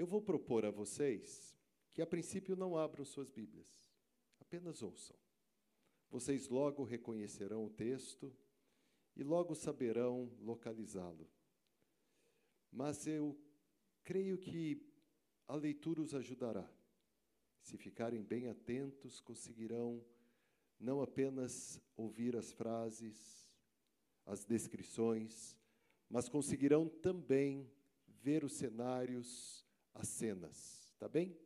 Eu vou propor a vocês que, a princípio, não abram suas Bíblias, apenas ouçam. Vocês logo reconhecerão o texto e logo saberão localizá-lo. Mas eu creio que a leitura os ajudará. Se ficarem bem atentos, conseguirão não apenas ouvir as frases, as descrições, mas conseguirão também ver os cenários, as cenas, tá bem?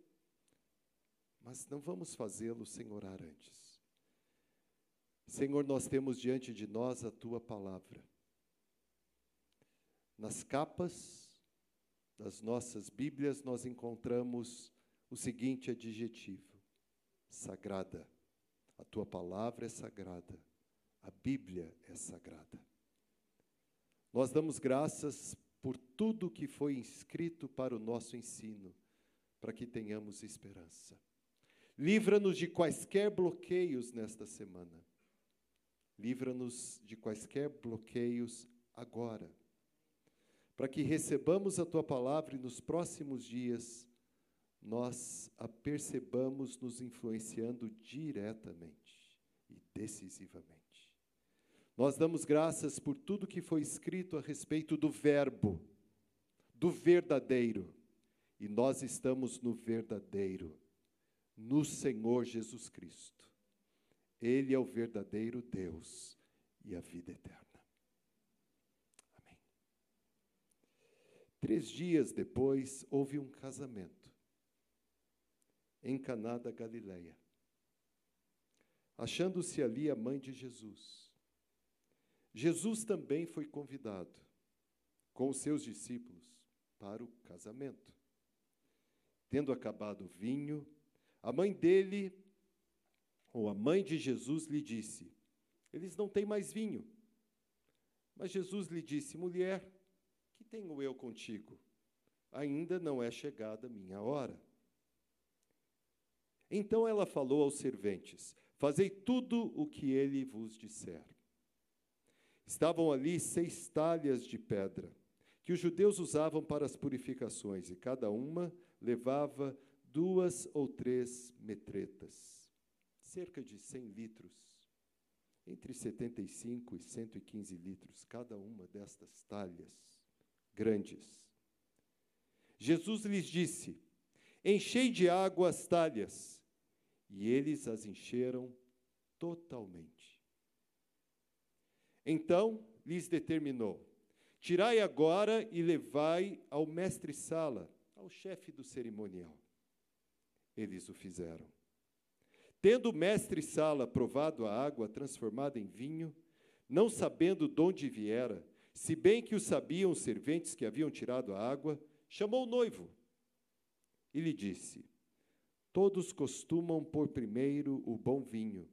Mas não vamos fazê-lo sem orar antes. Senhor, nós temos diante de nós a tua palavra. Nas capas das nossas Bíblias nós encontramos o seguinte adjetivo: sagrada. A tua palavra é sagrada. A Bíblia é sagrada. Nós damos graças por tudo que foi inscrito para o nosso ensino, para que tenhamos esperança. Livra-nos de quaisquer bloqueios nesta semana. Livra-nos de quaisquer bloqueios agora. Para que recebamos a tua palavra e nos próximos dias nós a percebamos nos influenciando diretamente e decisivamente. Nós damos graças por tudo que foi escrito a respeito do Verbo, do verdadeiro, e nós estamos no verdadeiro, no Senhor Jesus Cristo. Ele é o verdadeiro Deus e a vida eterna. Amém. Três dias depois, houve um casamento em Caná da Galileia. Achando-se ali a mãe de Jesus. Jesus também foi convidado com os seus discípulos para o casamento. Tendo acabado o vinho, a mãe dele, ou a mãe de Jesus, lhe disse: Eles não têm mais vinho. Mas Jesus lhe disse: Mulher, que tenho eu contigo? Ainda não é chegada a minha hora. Então ela falou aos serventes: Fazei tudo o que ele vos disser. Estavam ali seis talhas de pedra, que os judeus usavam para as purificações, e cada uma levava duas ou três metretas, cerca de 100 litros, entre 75 e 115 litros, cada uma destas talhas grandes. Jesus lhes disse: Enchei de água as talhas, e eles as encheram totalmente. Então lhes determinou: Tirai agora e levai ao mestre-sala, ao chefe do cerimonial. Eles o fizeram. Tendo o mestre-sala provado a água transformada em vinho, não sabendo de onde viera, se bem que o sabiam os serventes que haviam tirado a água, chamou o noivo e lhe disse: Todos costumam pôr primeiro o bom vinho,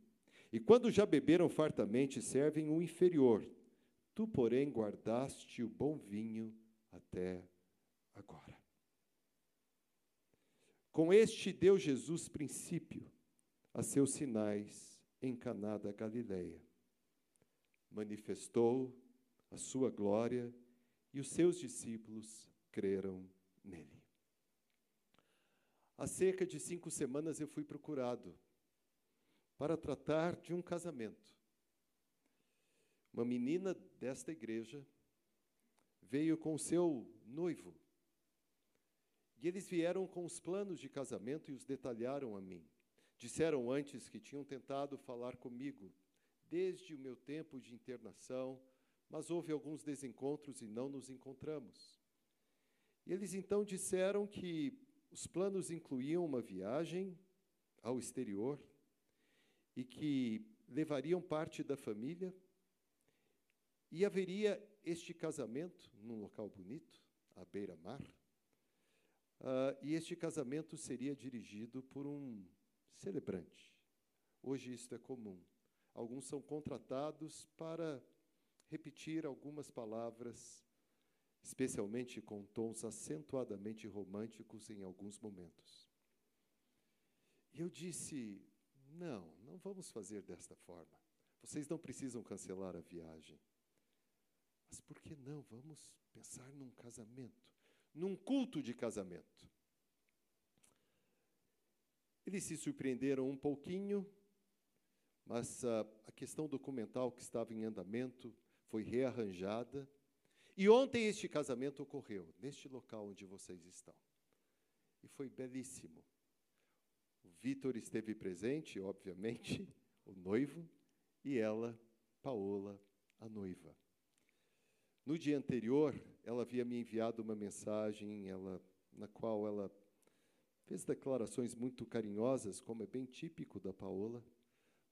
e quando já beberam fartamente, servem o inferior. Tu, porém, guardaste o bom vinho até agora. Com este deu Jesus princípio a seus sinais em Caná da Galileia. Manifestou a sua glória e os seus discípulos creram nele. Há cerca de cinco semanas eu fui procurado para tratar de um casamento. Uma menina desta igreja veio com seu noivo. E eles vieram com os planos de casamento e os detalharam a mim. Disseram antes que tinham tentado falar comigo desde o meu tempo de internação, mas houve alguns desencontros e não nos encontramos. E eles então disseram que os planos incluíam uma viagem ao exterior e que levariam parte da família e haveria este casamento num local bonito, à beira-mar. Uh, e este casamento seria dirigido por um celebrante. Hoje isto é comum. Alguns são contratados para repetir algumas palavras especialmente com tons acentuadamente românticos em alguns momentos. E eu disse: não, não vamos fazer desta forma. Vocês não precisam cancelar a viagem. Mas por que não? Vamos pensar num casamento, num culto de casamento. Eles se surpreenderam um pouquinho, mas a, a questão documental que estava em andamento foi rearranjada. E ontem este casamento ocorreu, neste local onde vocês estão. E foi belíssimo. O Vitor esteve presente, obviamente, o noivo, e ela, Paola, a noiva. No dia anterior, ela havia me enviado uma mensagem ela, na qual ela fez declarações muito carinhosas, como é bem típico da Paola,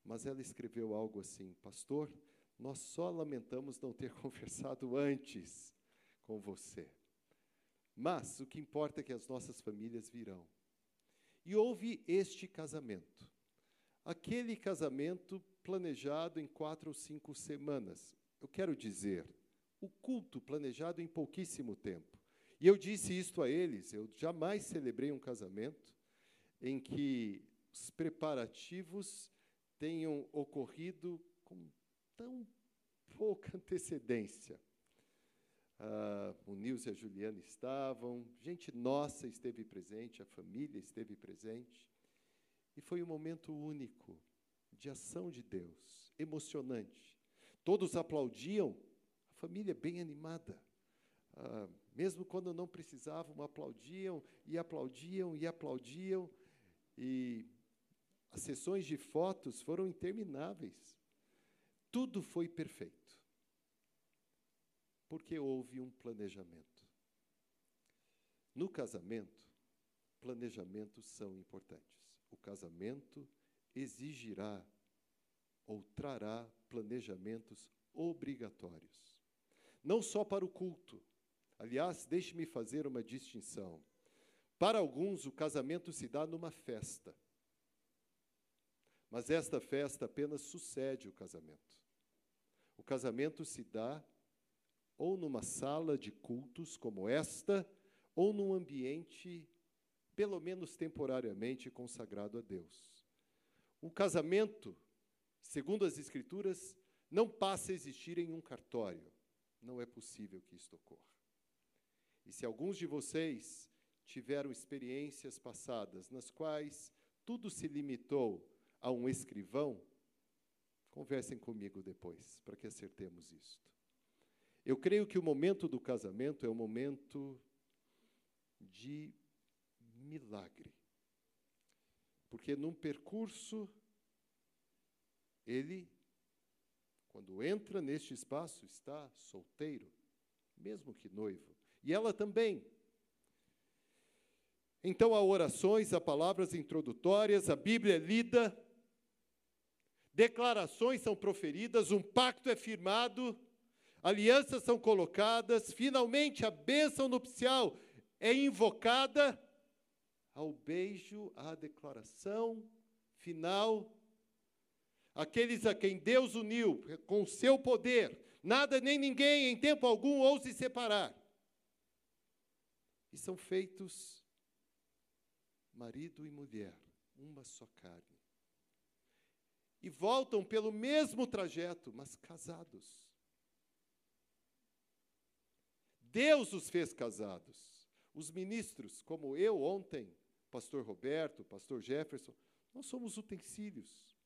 mas ela escreveu algo assim: Pastor, nós só lamentamos não ter conversado antes com você. Mas o que importa é que as nossas famílias virão. E houve este casamento. Aquele casamento planejado em quatro ou cinco semanas. Eu quero dizer, o culto planejado em pouquíssimo tempo. E eu disse isto a eles: eu jamais celebrei um casamento em que os preparativos tenham ocorrido com tão pouca antecedência. Ah, o Nilson e a Juliana estavam, gente nossa esteve presente, a família esteve presente. E foi um momento único de ação de Deus, emocionante. Todos aplaudiam, a família bem animada. Ah, mesmo quando não precisavam, aplaudiam e aplaudiam e aplaudiam. E as sessões de fotos foram intermináveis. Tudo foi perfeito porque houve um planejamento. No casamento, planejamentos são importantes. O casamento exigirá ou trará planejamentos obrigatórios. Não só para o culto. Aliás, deixe-me fazer uma distinção. Para alguns, o casamento se dá numa festa. Mas esta festa apenas sucede o casamento. O casamento se dá ou numa sala de cultos como esta, ou num ambiente, pelo menos temporariamente, consagrado a Deus. O casamento, segundo as Escrituras, não passa a existir em um cartório. Não é possível que isto ocorra. E se alguns de vocês tiveram experiências passadas nas quais tudo se limitou a um escrivão, conversem comigo depois, para que acertemos isto. Eu creio que o momento do casamento é um momento de milagre. Porque num percurso, ele, quando entra neste espaço, está solteiro, mesmo que noivo. E ela também. Então há orações, há palavras introdutórias, a Bíblia é lida, declarações são proferidas, um pacto é firmado alianças são colocadas, finalmente a bênção nupcial é invocada, ao beijo, à declaração final. Aqueles a quem Deus uniu com seu poder, nada nem ninguém em tempo algum ouse separar. E são feitos marido e mulher, uma só carne. E voltam pelo mesmo trajeto, mas casados. Deus os fez casados. Os ministros, como eu ontem, pastor Roberto, pastor Jefferson, nós somos utensílios.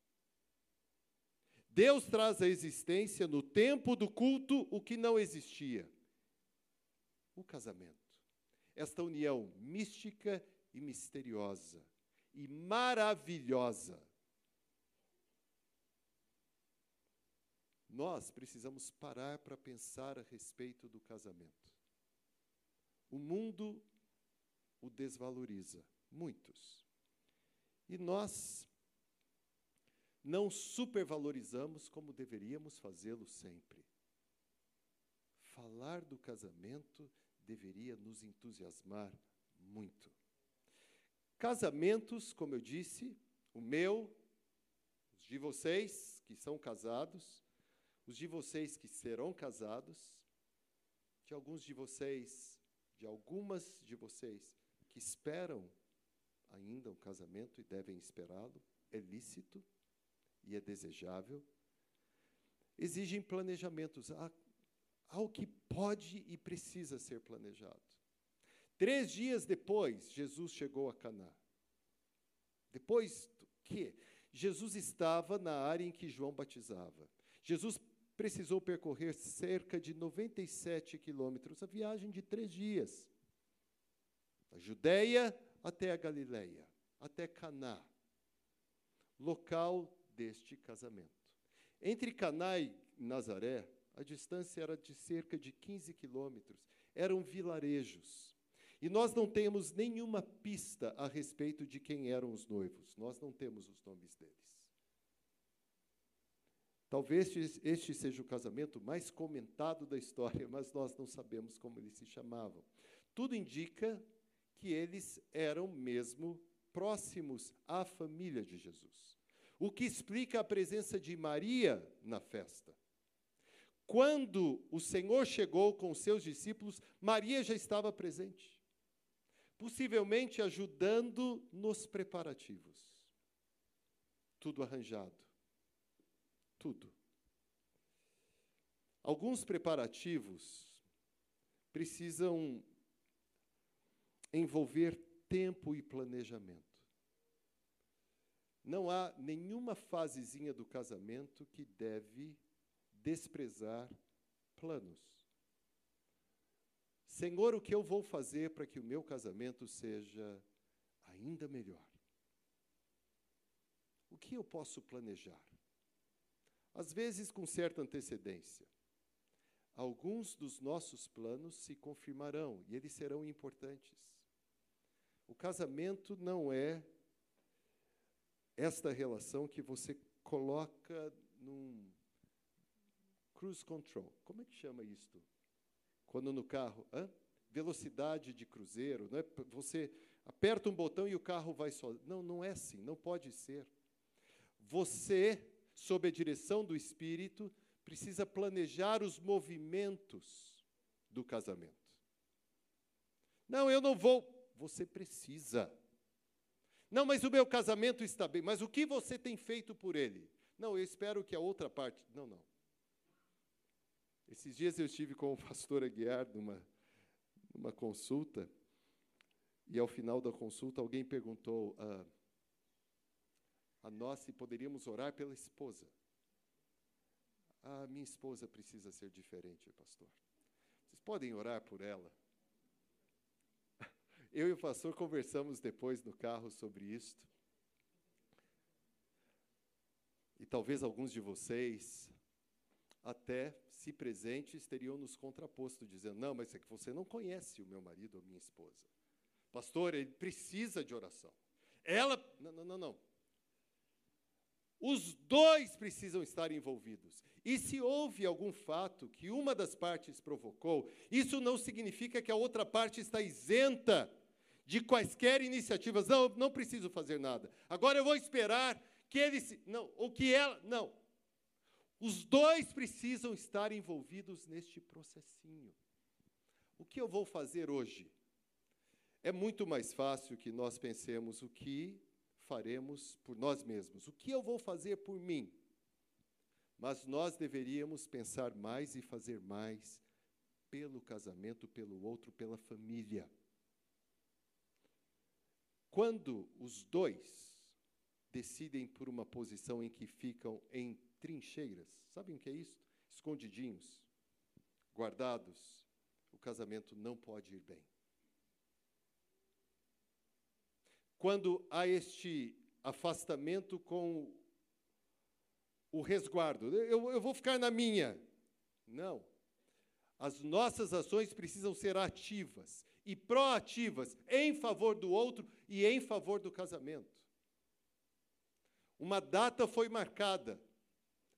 Deus traz à existência no tempo do culto o que não existia: o casamento. Esta união mística e misteriosa e maravilhosa. Nós precisamos parar para pensar a respeito do casamento. O mundo o desvaloriza, muitos. E nós não supervalorizamos como deveríamos fazê-lo sempre. Falar do casamento deveria nos entusiasmar muito. Casamentos, como eu disse, o meu, os de vocês que são casados, os de vocês que serão casados, de alguns de vocês de algumas de vocês que esperam ainda um casamento e devem esperá-lo, é lícito e é desejável, exigem planejamentos. Há, o que pode e precisa ser planejado. Três dias depois, Jesus chegou a Caná. Depois do quê? Jesus estava na área em que João batizava. Jesus precisou percorrer cerca de 97 quilômetros, a viagem de três dias. Da Judéia até a Galiléia, até Caná, local deste casamento. Entre Caná e Nazaré, a distância era de cerca de 15 quilômetros. Eram vilarejos. E nós não temos nenhuma pista a respeito de quem eram os noivos. Nós não temos os nomes deles. Talvez este seja o casamento mais comentado da história, mas nós não sabemos como eles se chamavam. Tudo indica que eles eram mesmo próximos à família de Jesus. O que explica a presença de Maria na festa. Quando o Senhor chegou com seus discípulos, Maria já estava presente, possivelmente ajudando nos preparativos. Tudo arranjado. Tudo. Alguns preparativos precisam envolver tempo e planejamento. Não há nenhuma fasezinha do casamento que deve desprezar planos. Senhor, o que eu vou fazer para que o meu casamento seja ainda melhor? O que eu posso planejar? Às vezes, com certa antecedência. Alguns dos nossos planos se confirmarão e eles serão importantes. O casamento não é esta relação que você coloca num cruise control. Como é que chama isto? Quando no carro, hã? velocidade de cruzeiro, não é? Você aperta um botão e o carro vai só. Não, não é assim, não pode ser. Você, sob a direção do Espírito, precisa planejar os movimentos do casamento. Não, eu não vou você precisa. Não, mas o meu casamento está bem. Mas o que você tem feito por ele? Não, eu espero que a outra parte. Não, não. Esses dias eu estive com o pastor Aguiar numa, numa consulta, e ao final da consulta alguém perguntou a, a nós se poderíamos orar pela esposa. A minha esposa precisa ser diferente, pastor. Vocês podem orar por ela? Eu e o pastor conversamos depois no carro sobre isto. E talvez alguns de vocês, até se presentes, teriam nos contraposto, dizendo: Não, mas é que você não conhece o meu marido ou minha esposa. Pastor, ele precisa de oração. Ela. Não, não, não, não. Os dois precisam estar envolvidos. E se houve algum fato que uma das partes provocou, isso não significa que a outra parte está isenta de quaisquer iniciativas. Não, não preciso fazer nada. Agora eu vou esperar que ele se, não, ou que ela, não. Os dois precisam estar envolvidos neste processinho. O que eu vou fazer hoje? É muito mais fácil que nós pensemos o que faremos por nós mesmos. O que eu vou fazer por mim? Mas nós deveríamos pensar mais e fazer mais pelo casamento, pelo outro, pela família. Quando os dois decidem por uma posição em que ficam em trincheiras, sabem o que é isso? Escondidinhos, guardados, o casamento não pode ir bem. Quando há este afastamento com o resguardo, eu, eu vou ficar na minha. Não. As nossas ações precisam ser ativas e proativas em favor do outro e em favor do casamento. Uma data foi marcada,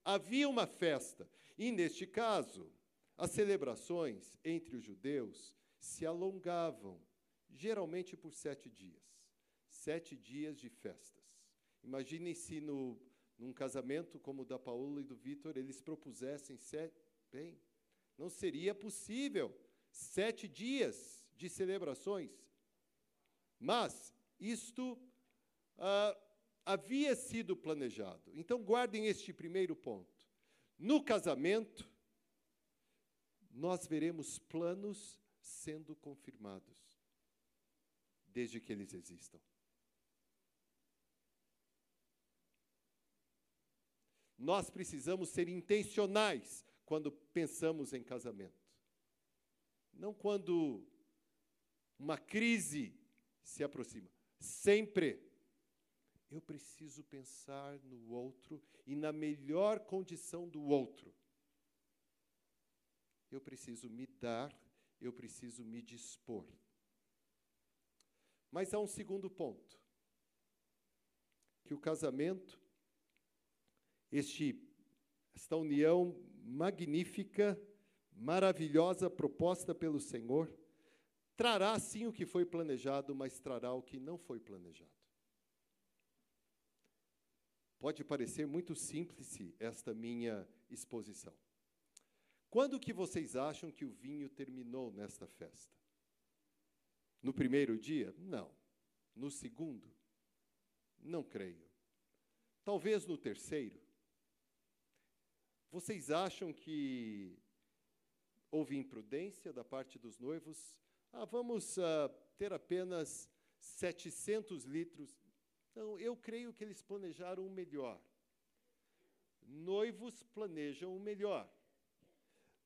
havia uma festa, e neste caso, as celebrações entre os judeus se alongavam, geralmente por sete dias. Sete dias de festas. Imaginem se no, num casamento como o da Paula e do Vitor, eles propusessem sete. Bem, não seria possível. Sete dias de celebrações. Mas isto ah, havia sido planejado. Então, guardem este primeiro ponto. No casamento, nós veremos planos sendo confirmados, desde que eles existam. Nós precisamos ser intencionais quando pensamos em casamento. Não quando uma crise se aproxima. Sempre. Eu preciso pensar no outro e na melhor condição do outro. Eu preciso me dar, eu preciso me dispor. Mas há um segundo ponto. Que o casamento, este, esta união magnífica, maravilhosa proposta pelo Senhor, trará sim o que foi planejado, mas trará o que não foi planejado. Pode parecer muito simples esta minha exposição. Quando que vocês acham que o vinho terminou nesta festa? No primeiro dia? Não. No segundo? Não creio. Talvez no terceiro? Vocês acham que houve imprudência da parte dos noivos? Ah, vamos uh, ter apenas 700 litros. Não, eu creio que eles planejaram o melhor. Noivos planejam o melhor.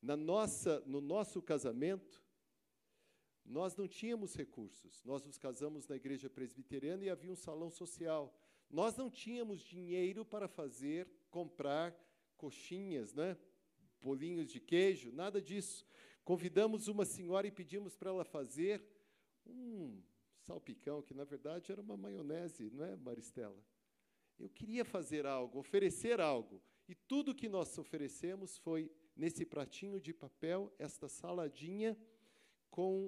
Na nossa, no nosso casamento, nós não tínhamos recursos. Nós nos casamos na igreja presbiteriana e havia um salão social. Nós não tínhamos dinheiro para fazer, comprar coxinhas, né? bolinhos de queijo, nada disso. Convidamos uma senhora e pedimos para ela fazer um salpicão, que na verdade era uma maionese, não é, Maristela? Eu queria fazer algo, oferecer algo. E tudo que nós oferecemos foi nesse pratinho de papel, esta saladinha com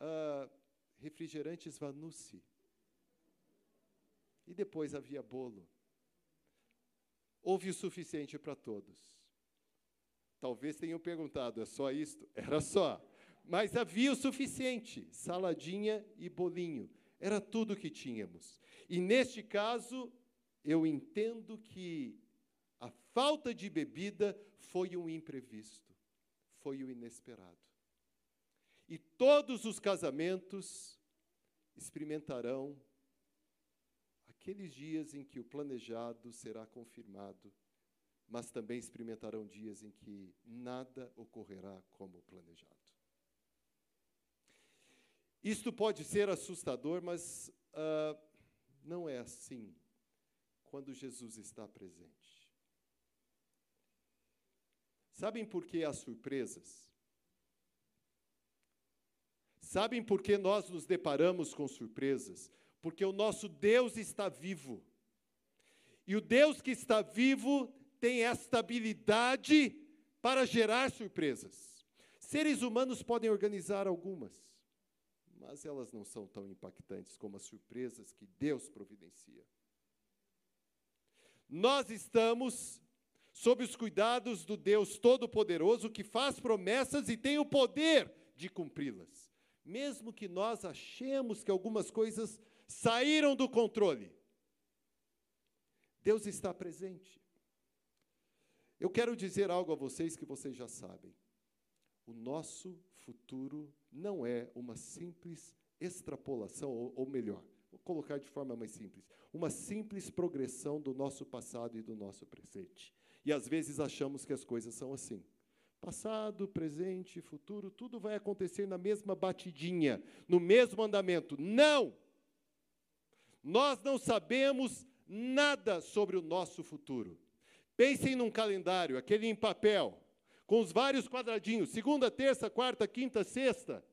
uh, refrigerantes Vanucci. E depois havia bolo. Houve o suficiente para todos. Talvez tenham perguntado, é só isto? Era só. Mas havia o suficiente: saladinha e bolinho. Era tudo que tínhamos. E neste caso, eu entendo que a falta de bebida foi um imprevisto, foi o inesperado. E todos os casamentos experimentarão aqueles dias em que o planejado será confirmado, mas também experimentarão dias em que nada ocorrerá como planejado. Isto pode ser assustador, mas uh, não é assim quando Jesus está presente. Sabem por que há surpresas? Sabem por que nós nos deparamos com surpresas? Porque o nosso Deus está vivo. E o Deus que está vivo tem esta habilidade para gerar surpresas. Seres humanos podem organizar algumas, mas elas não são tão impactantes como as surpresas que Deus providencia. Nós estamos sob os cuidados do Deus Todo-Poderoso que faz promessas e tem o poder de cumpri-las. Mesmo que nós achemos que algumas coisas saíram do controle. Deus está presente. Eu quero dizer algo a vocês que vocês já sabem. O nosso futuro não é uma simples extrapolação, ou, ou melhor, vou colocar de forma mais simples, uma simples progressão do nosso passado e do nosso presente. E às vezes achamos que as coisas são assim. Passado, presente, futuro, tudo vai acontecer na mesma batidinha, no mesmo andamento. Não! Nós não sabemos nada sobre o nosso futuro. Pensem num calendário, aquele em papel, com os vários quadradinhos, segunda, terça, quarta, quinta, sexta.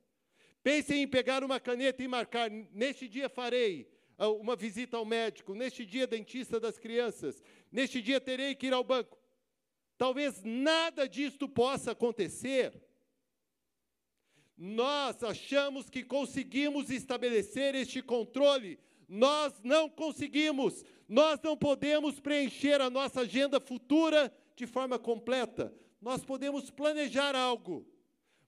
Pensem em pegar uma caneta e marcar, neste dia farei ah, uma visita ao médico, neste dia dentista das crianças, neste dia terei que ir ao banco. Talvez nada disto possa acontecer. Nós achamos que conseguimos estabelecer este controle nós não conseguimos, nós não podemos preencher a nossa agenda futura de forma completa. Nós podemos planejar algo,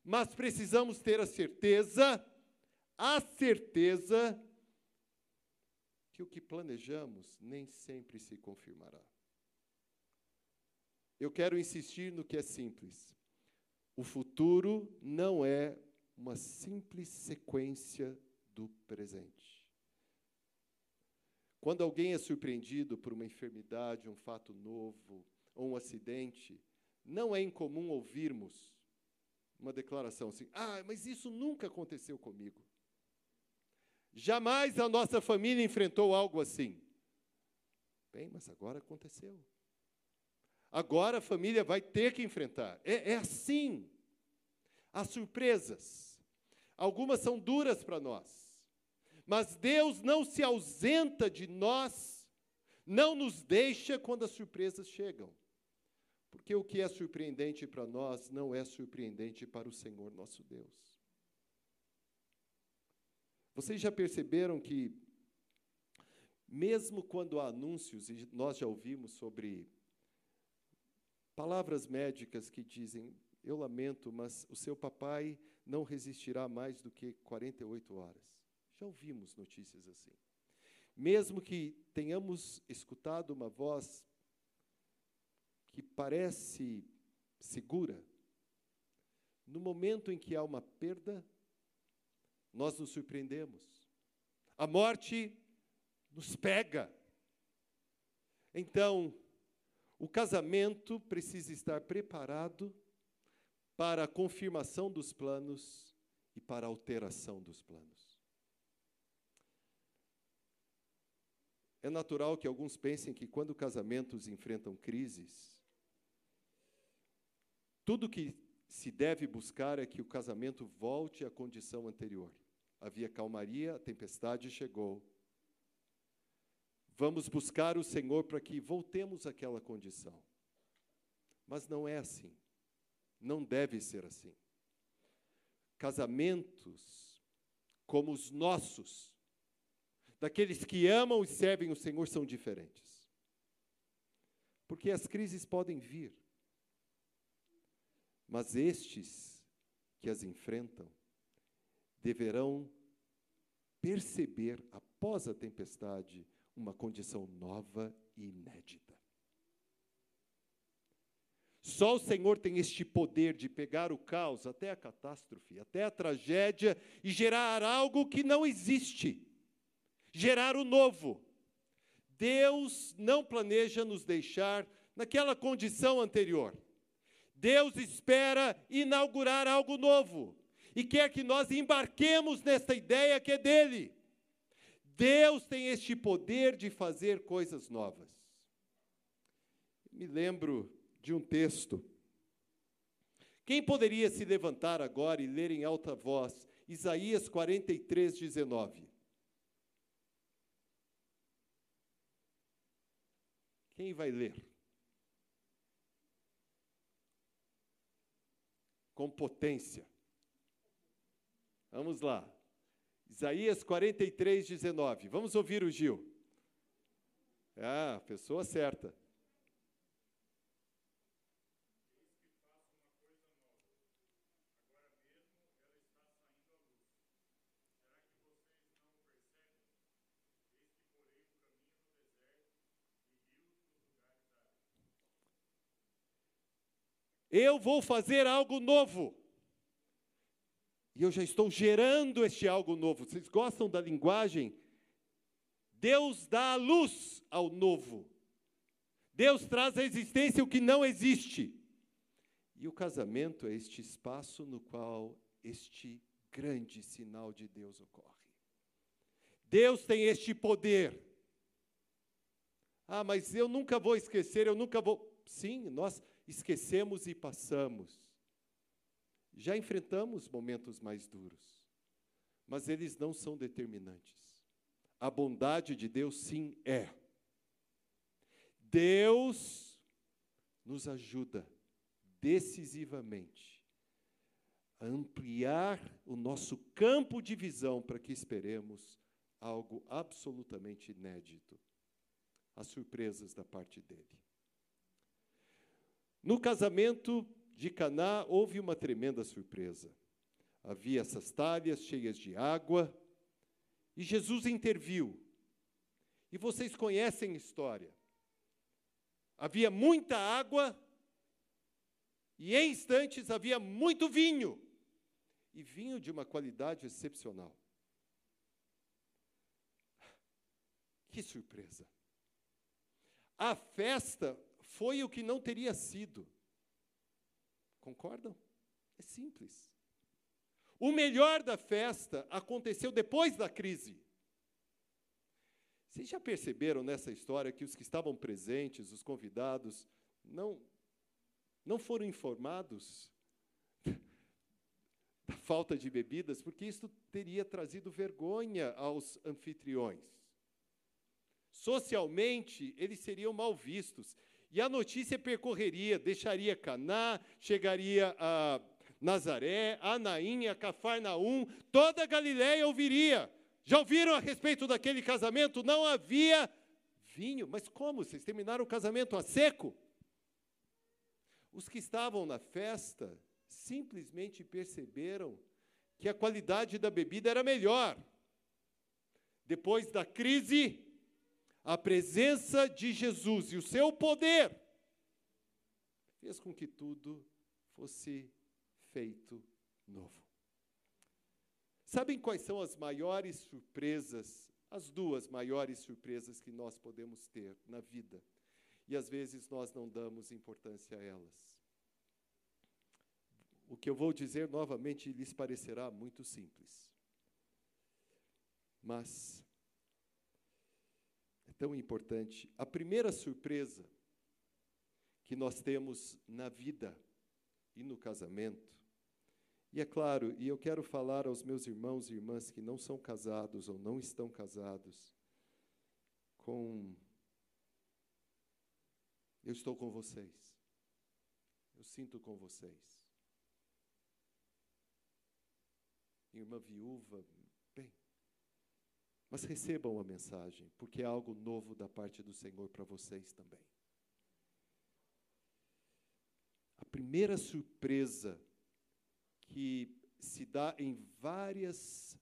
mas precisamos ter a certeza, a certeza, que o que planejamos nem sempre se confirmará. Eu quero insistir no que é simples. O futuro não é uma simples sequência do presente. Quando alguém é surpreendido por uma enfermidade, um fato novo, ou um acidente, não é incomum ouvirmos uma declaração assim: ah, mas isso nunca aconteceu comigo. Jamais a nossa família enfrentou algo assim. Bem, mas agora aconteceu. Agora a família vai ter que enfrentar. É, é assim. Há surpresas. Algumas são duras para nós. Mas Deus não se ausenta de nós, não nos deixa quando as surpresas chegam. Porque o que é surpreendente para nós não é surpreendente para o Senhor nosso Deus. Vocês já perceberam que, mesmo quando há anúncios, e nós já ouvimos sobre palavras médicas que dizem: Eu lamento, mas o seu papai não resistirá mais do que 48 horas. Já ouvimos notícias assim. Mesmo que tenhamos escutado uma voz que parece segura, no momento em que há uma perda, nós nos surpreendemos. A morte nos pega. Então, o casamento precisa estar preparado para a confirmação dos planos e para a alteração dos planos. É natural que alguns pensem que quando casamentos enfrentam crises, tudo que se deve buscar é que o casamento volte à condição anterior havia calmaria, a tempestade chegou. Vamos buscar o Senhor para que voltemos àquela condição. Mas não é assim. Não deve ser assim. Casamentos como os nossos, daqueles que amam e servem o Senhor, são diferentes. Porque as crises podem vir, mas estes que as enfrentam deverão perceber, após a tempestade, uma condição nova e inédita. Só o Senhor tem este poder de pegar o caos até a catástrofe, até a tragédia e gerar algo que não existe, gerar o novo. Deus não planeja nos deixar naquela condição anterior. Deus espera inaugurar algo novo e quer que nós embarquemos nessa ideia que é dele. Deus tem este poder de fazer coisas novas. Me lembro de um texto. Quem poderia se levantar agora e ler em alta voz Isaías 43, 19? Quem vai ler? Com potência. Vamos lá. Isaías 43, 19. Vamos ouvir o Gil. Ah, pessoa certa. Eu vou fazer algo novo. E eu já estou gerando este algo novo. Vocês gostam da linguagem? Deus dá a luz ao novo. Deus traz à existência o que não existe. E o casamento é este espaço no qual este grande sinal de Deus ocorre. Deus tem este poder. Ah, mas eu nunca vou esquecer, eu nunca vou. Sim, nós esquecemos e passamos. Já enfrentamos momentos mais duros, mas eles não são determinantes. A bondade de Deus, sim, é. Deus nos ajuda decisivamente a ampliar o nosso campo de visão para que esperemos algo absolutamente inédito as surpresas da parte dele. No casamento, de Caná houve uma tremenda surpresa. Havia essas talhas cheias de água e Jesus interviu. E vocês conhecem a história. Havia muita água e em instantes havia muito vinho. E vinho de uma qualidade excepcional. Que surpresa! A festa foi o que não teria sido. Concordam? É simples. O melhor da festa aconteceu depois da crise. Vocês já perceberam nessa história que os que estavam presentes, os convidados, não, não foram informados da falta de bebidas, porque isso teria trazido vergonha aos anfitriões. Socialmente, eles seriam mal vistos. E a notícia percorreria, deixaria Caná, chegaria a Nazaré, a Naim, a Cafarnaum, toda a Galiléia ouviria. Já ouviram a respeito daquele casamento? Não havia vinho. Mas como? Vocês terminaram o casamento a seco? Os que estavam na festa simplesmente perceberam que a qualidade da bebida era melhor. Depois da crise, a presença de Jesus e o seu poder fez com que tudo fosse feito novo. Sabem quais são as maiores surpresas, as duas maiores surpresas que nós podemos ter na vida? E às vezes nós não damos importância a elas. O que eu vou dizer novamente lhes parecerá muito simples. Mas tão importante. A primeira surpresa que nós temos na vida e no casamento, e é claro, e eu quero falar aos meus irmãos e irmãs que não são casados ou não estão casados, com. Eu estou com vocês. Eu sinto com vocês. Irmã viúva, mas recebam a mensagem, porque é algo novo da parte do Senhor para vocês também. A primeira surpresa que se dá em várias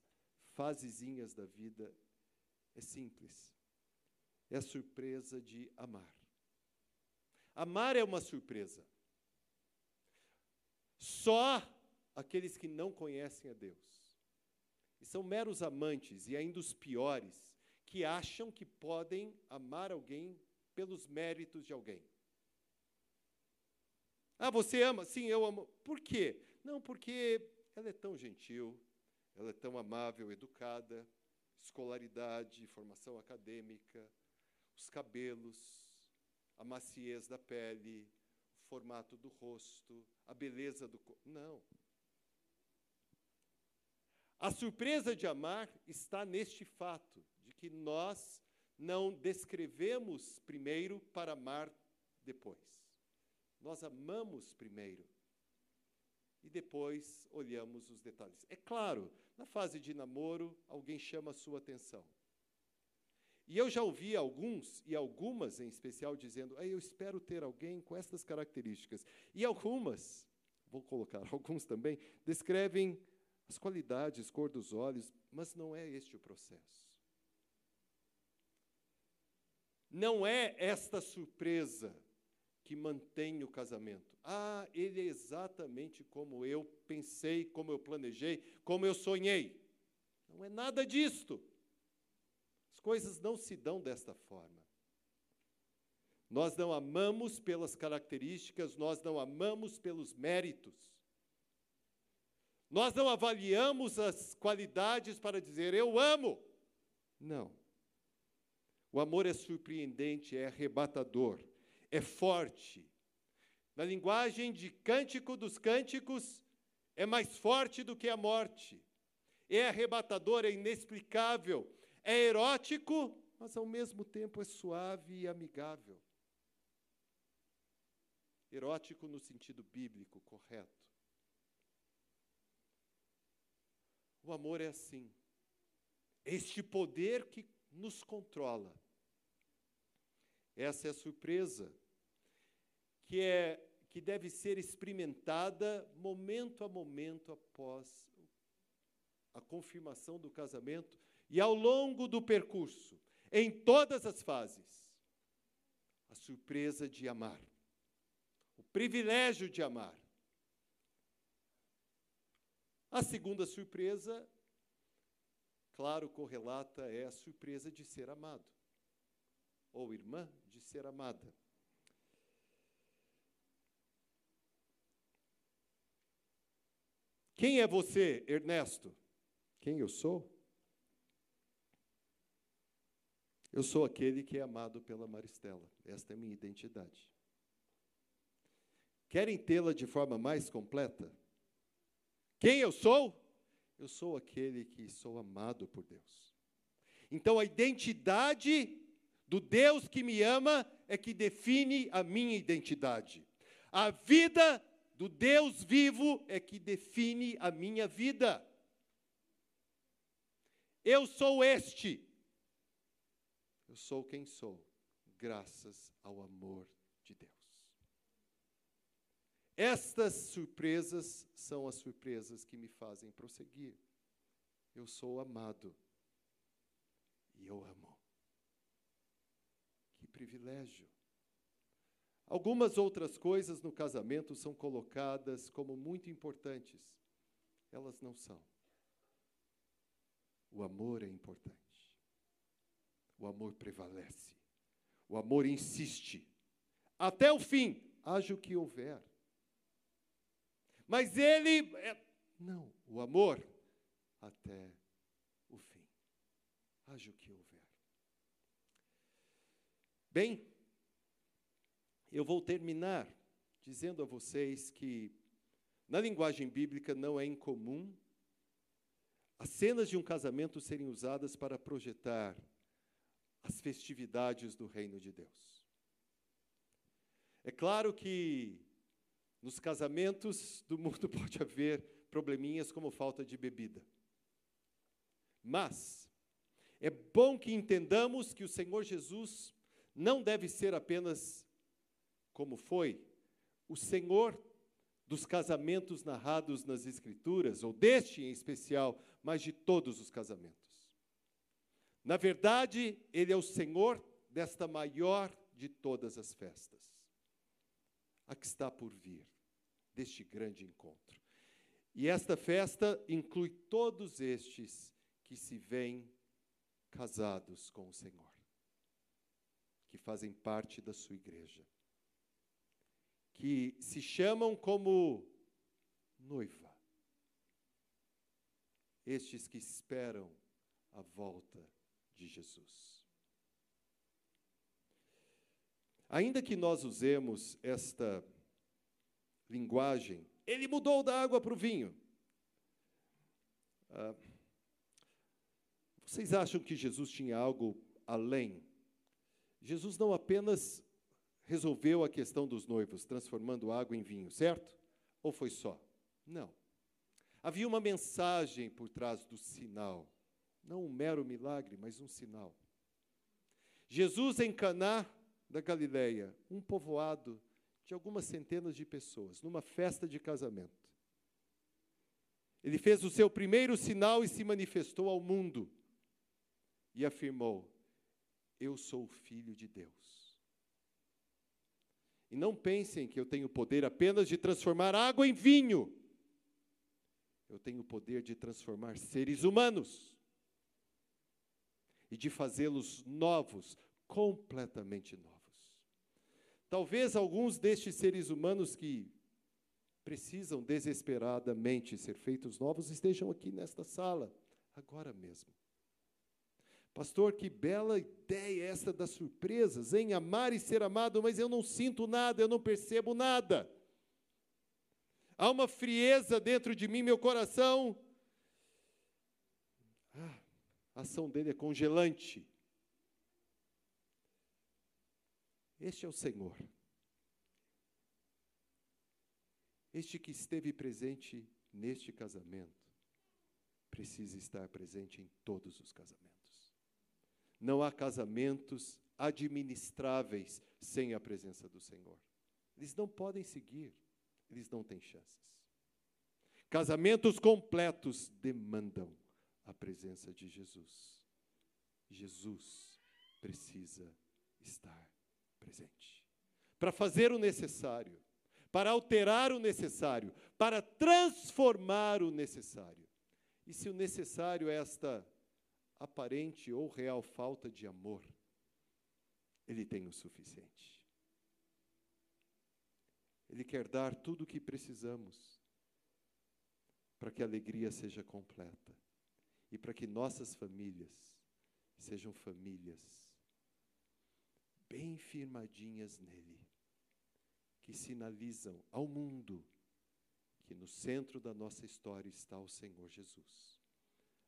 fasezinhas da vida é simples. É a surpresa de amar. Amar é uma surpresa. Só aqueles que não conhecem a Deus e são meros amantes, e ainda os piores, que acham que podem amar alguém pelos méritos de alguém. Ah, você ama? Sim, eu amo. Por quê? Não, porque ela é tão gentil, ela é tão amável, educada, escolaridade, formação acadêmica, os cabelos, a maciez da pele, o formato do rosto, a beleza do corpo. Não. A surpresa de amar está neste fato, de que nós não descrevemos primeiro para amar depois. Nós amamos primeiro e depois olhamos os detalhes. É claro, na fase de namoro, alguém chama a sua atenção. E eu já ouvi alguns, e algumas em especial, dizendo: ah, Eu espero ter alguém com essas características. E algumas, vou colocar alguns também, descrevem as qualidades, cor dos olhos, mas não é este o processo. Não é esta surpresa que mantém o casamento. Ah, ele é exatamente como eu pensei, como eu planejei, como eu sonhei. Não é nada disto. As coisas não se dão desta forma. Nós não amamos pelas características, nós não amamos pelos méritos. Nós não avaliamos as qualidades para dizer eu amo. Não. O amor é surpreendente, é arrebatador, é forte. Na linguagem de Cântico dos Cânticos, é mais forte do que a morte. É arrebatador, é inexplicável, é erótico, mas ao mesmo tempo é suave e amigável. Erótico no sentido bíblico correto. O amor é assim. Este poder que nos controla. Essa é a surpresa que é que deve ser experimentada momento a momento após a confirmação do casamento e ao longo do percurso, em todas as fases. A surpresa de amar. O privilégio de amar. A segunda surpresa, claro, correlata é a surpresa de ser amado, ou irmã de ser amada. Quem é você, Ernesto? Quem eu sou? Eu sou aquele que é amado pela Maristela. Esta é a minha identidade. Querem tê-la de forma mais completa? Quem eu sou? Eu sou aquele que sou amado por Deus. Então a identidade do Deus que me ama é que define a minha identidade. A vida do Deus vivo é que define a minha vida. Eu sou este. Eu sou quem sou, graças ao amor de Deus. Estas surpresas são as surpresas que me fazem prosseguir. Eu sou amado e eu amo. Que privilégio. Algumas outras coisas no casamento são colocadas como muito importantes. Elas não são. O amor é importante. O amor prevalece. O amor insiste. Até o fim, haja o que houver. Mas ele. É... Não, o amor até o fim. Haja o que houver. Bem, eu vou terminar dizendo a vocês que, na linguagem bíblica, não é incomum as cenas de um casamento serem usadas para projetar as festividades do reino de Deus. É claro que nos casamentos do mundo pode haver probleminhas como falta de bebida. Mas é bom que entendamos que o Senhor Jesus não deve ser apenas como foi o Senhor dos casamentos narrados nas Escrituras, ou deste em especial, mas de todos os casamentos. Na verdade, Ele é o Senhor desta maior de todas as festas, a que está por vir, deste grande encontro. E esta festa inclui todos estes que se veem casados com o Senhor, que fazem parte da sua igreja que se chamam como noiva. Estes que esperam a volta de Jesus. Ainda que nós usemos esta linguagem, ele mudou da água para o vinho. Ah, vocês acham que Jesus tinha algo além? Jesus não apenas resolveu a questão dos noivos, transformando água em vinho, certo? Ou foi só? Não. Havia uma mensagem por trás do sinal. Não um mero milagre, mas um sinal. Jesus em Caná da Galileia, um povoado de algumas centenas de pessoas, numa festa de casamento. Ele fez o seu primeiro sinal e se manifestou ao mundo e afirmou: Eu sou o filho de Deus. E não pensem que eu tenho o poder apenas de transformar água em vinho. Eu tenho o poder de transformar seres humanos e de fazê-los novos, completamente novos. Talvez alguns destes seres humanos que precisam desesperadamente ser feitos novos estejam aqui nesta sala, agora mesmo. Pastor, que bela ideia essa das surpresas, em amar e ser amado, mas eu não sinto nada, eu não percebo nada. Há uma frieza dentro de mim, meu coração. Ah, a ação dele é congelante. Este é o Senhor. Este que esteve presente neste casamento, precisa estar presente em todos os casamentos. Não há casamentos administráveis sem a presença do Senhor. Eles não podem seguir, eles não têm chances. Casamentos completos demandam a presença de Jesus. Jesus precisa estar presente para fazer o necessário, para alterar o necessário, para transformar o necessário. E se o necessário é esta aparente ou real falta de amor, Ele tem o suficiente. Ele quer dar tudo o que precisamos. para que a alegria seja completa e para que nossas famílias sejam famílias bem firmadinhas nele, que sinalizam ao mundo que no centro da nossa história está o Senhor Jesus,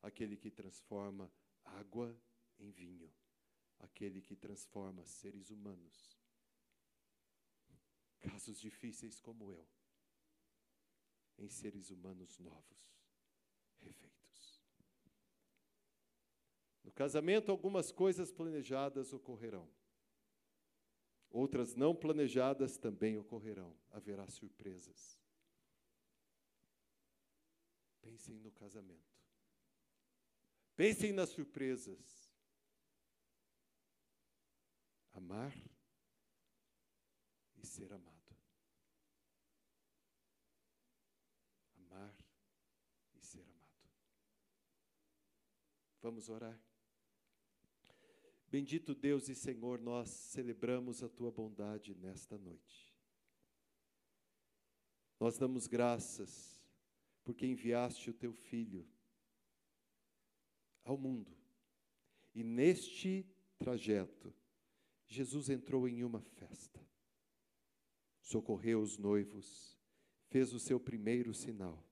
aquele que transforma água em vinho, aquele que transforma seres humanos, casos difíceis como eu, em seres humanos novos, refeitos. No casamento, algumas coisas planejadas ocorrerão. Outras não planejadas também ocorrerão. Haverá surpresas. Pensem no casamento. Pensem nas surpresas. Amar e ser amado. Amar e ser amado. Vamos orar. Bendito Deus e Senhor, nós celebramos a tua bondade nesta noite. Nós damos graças porque enviaste o teu filho ao mundo. E neste trajeto, Jesus entrou em uma festa, socorreu os noivos, fez o seu primeiro sinal.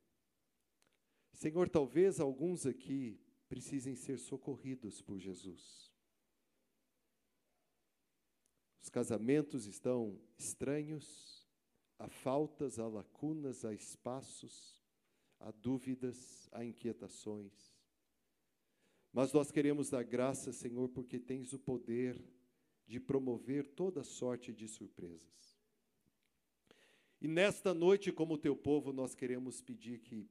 Senhor, talvez alguns aqui precisem ser socorridos por Jesus. Os casamentos estão estranhos, há faltas, há lacunas, há espaços, há dúvidas, há inquietações. Mas nós queremos dar graça, Senhor, porque tens o poder de promover toda sorte de surpresas. E nesta noite, como teu povo, nós queremos pedir que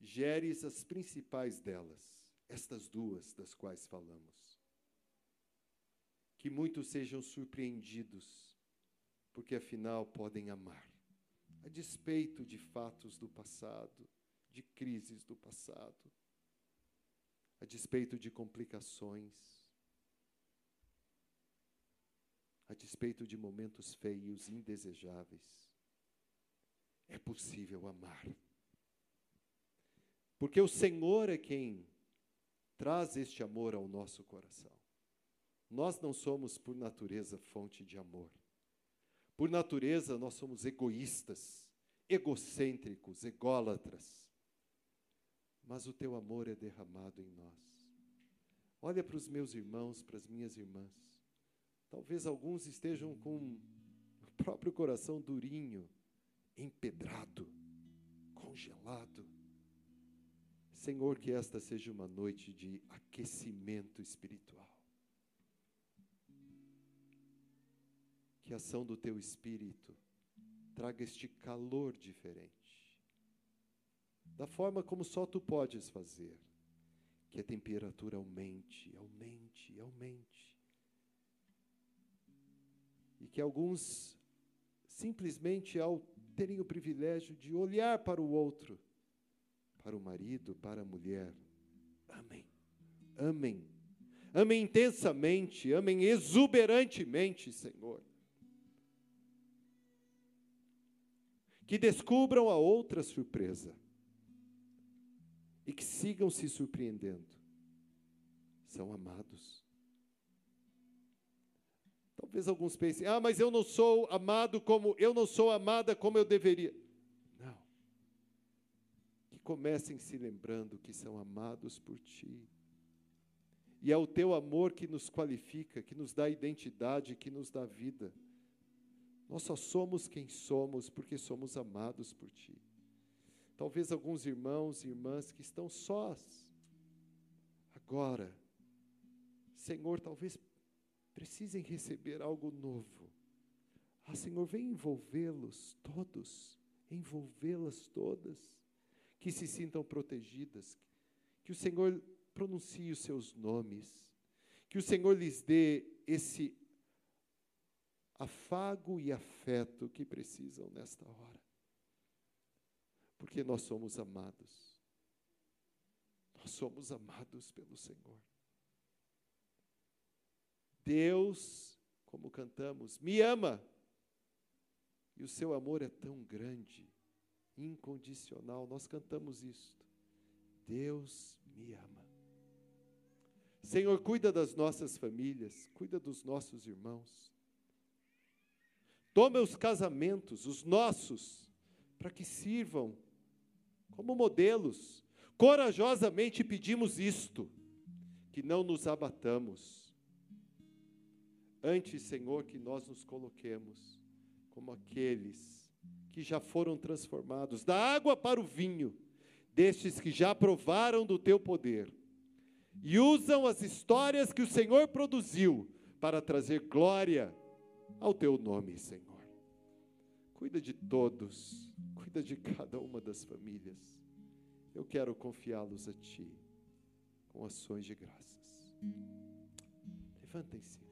geres as principais delas, estas duas das quais falamos que muitos sejam surpreendidos, porque afinal podem amar, a despeito de fatos do passado, de crises do passado, a despeito de complicações, a despeito de momentos feios, indesejáveis. É possível amar. Porque o Senhor é quem traz este amor ao nosso coração. Nós não somos, por natureza, fonte de amor. Por natureza, nós somos egoístas, egocêntricos, ególatras. Mas o teu amor é derramado em nós. Olha para os meus irmãos, para as minhas irmãs. Talvez alguns estejam com o próprio coração durinho, empedrado, congelado. Senhor, que esta seja uma noite de aquecimento espiritual. Que a ação do teu espírito traga este calor diferente, da forma como só tu podes fazer, que a temperatura aumente, aumente, aumente, e que alguns simplesmente ao terem o privilégio de olhar para o outro, para o marido, para a mulher, amém, amém, amem intensamente, amem exuberantemente, Senhor que descubram a outra surpresa e que sigam se surpreendendo. São amados. Talvez alguns pensem: "Ah, mas eu não sou amado como eu não sou amada como eu deveria". Não. Que comecem se lembrando que são amados por ti. E é o teu amor que nos qualifica, que nos dá identidade, que nos dá vida. Nós só somos quem somos porque somos amados por Ti. Talvez alguns irmãos e irmãs que estão sós, agora, Senhor, talvez precisem receber algo novo. Ah, Senhor, vem envolvê-los todos, envolvê-las todas, que se sintam protegidas, que o Senhor pronuncie os seus nomes, que o Senhor lhes dê esse afago e afeto que precisam nesta hora. Porque nós somos amados. Nós somos amados pelo Senhor. Deus, como cantamos, me ama. E o seu amor é tão grande incondicional. Nós cantamos isto. Deus me ama. Senhor, cuida das nossas famílias, cuida dos nossos irmãos. Toma os casamentos, os nossos, para que sirvam como modelos. Corajosamente pedimos isto, que não nos abatamos. Antes, Senhor, que nós nos coloquemos como aqueles que já foram transformados da água para o vinho, destes que já provaram do teu poder e usam as histórias que o Senhor produziu para trazer glória ao teu nome, Senhor. Cuida de todos, cuida de cada uma das famílias. Eu quero confiá-los a ti com ações de graças. Levantem-se.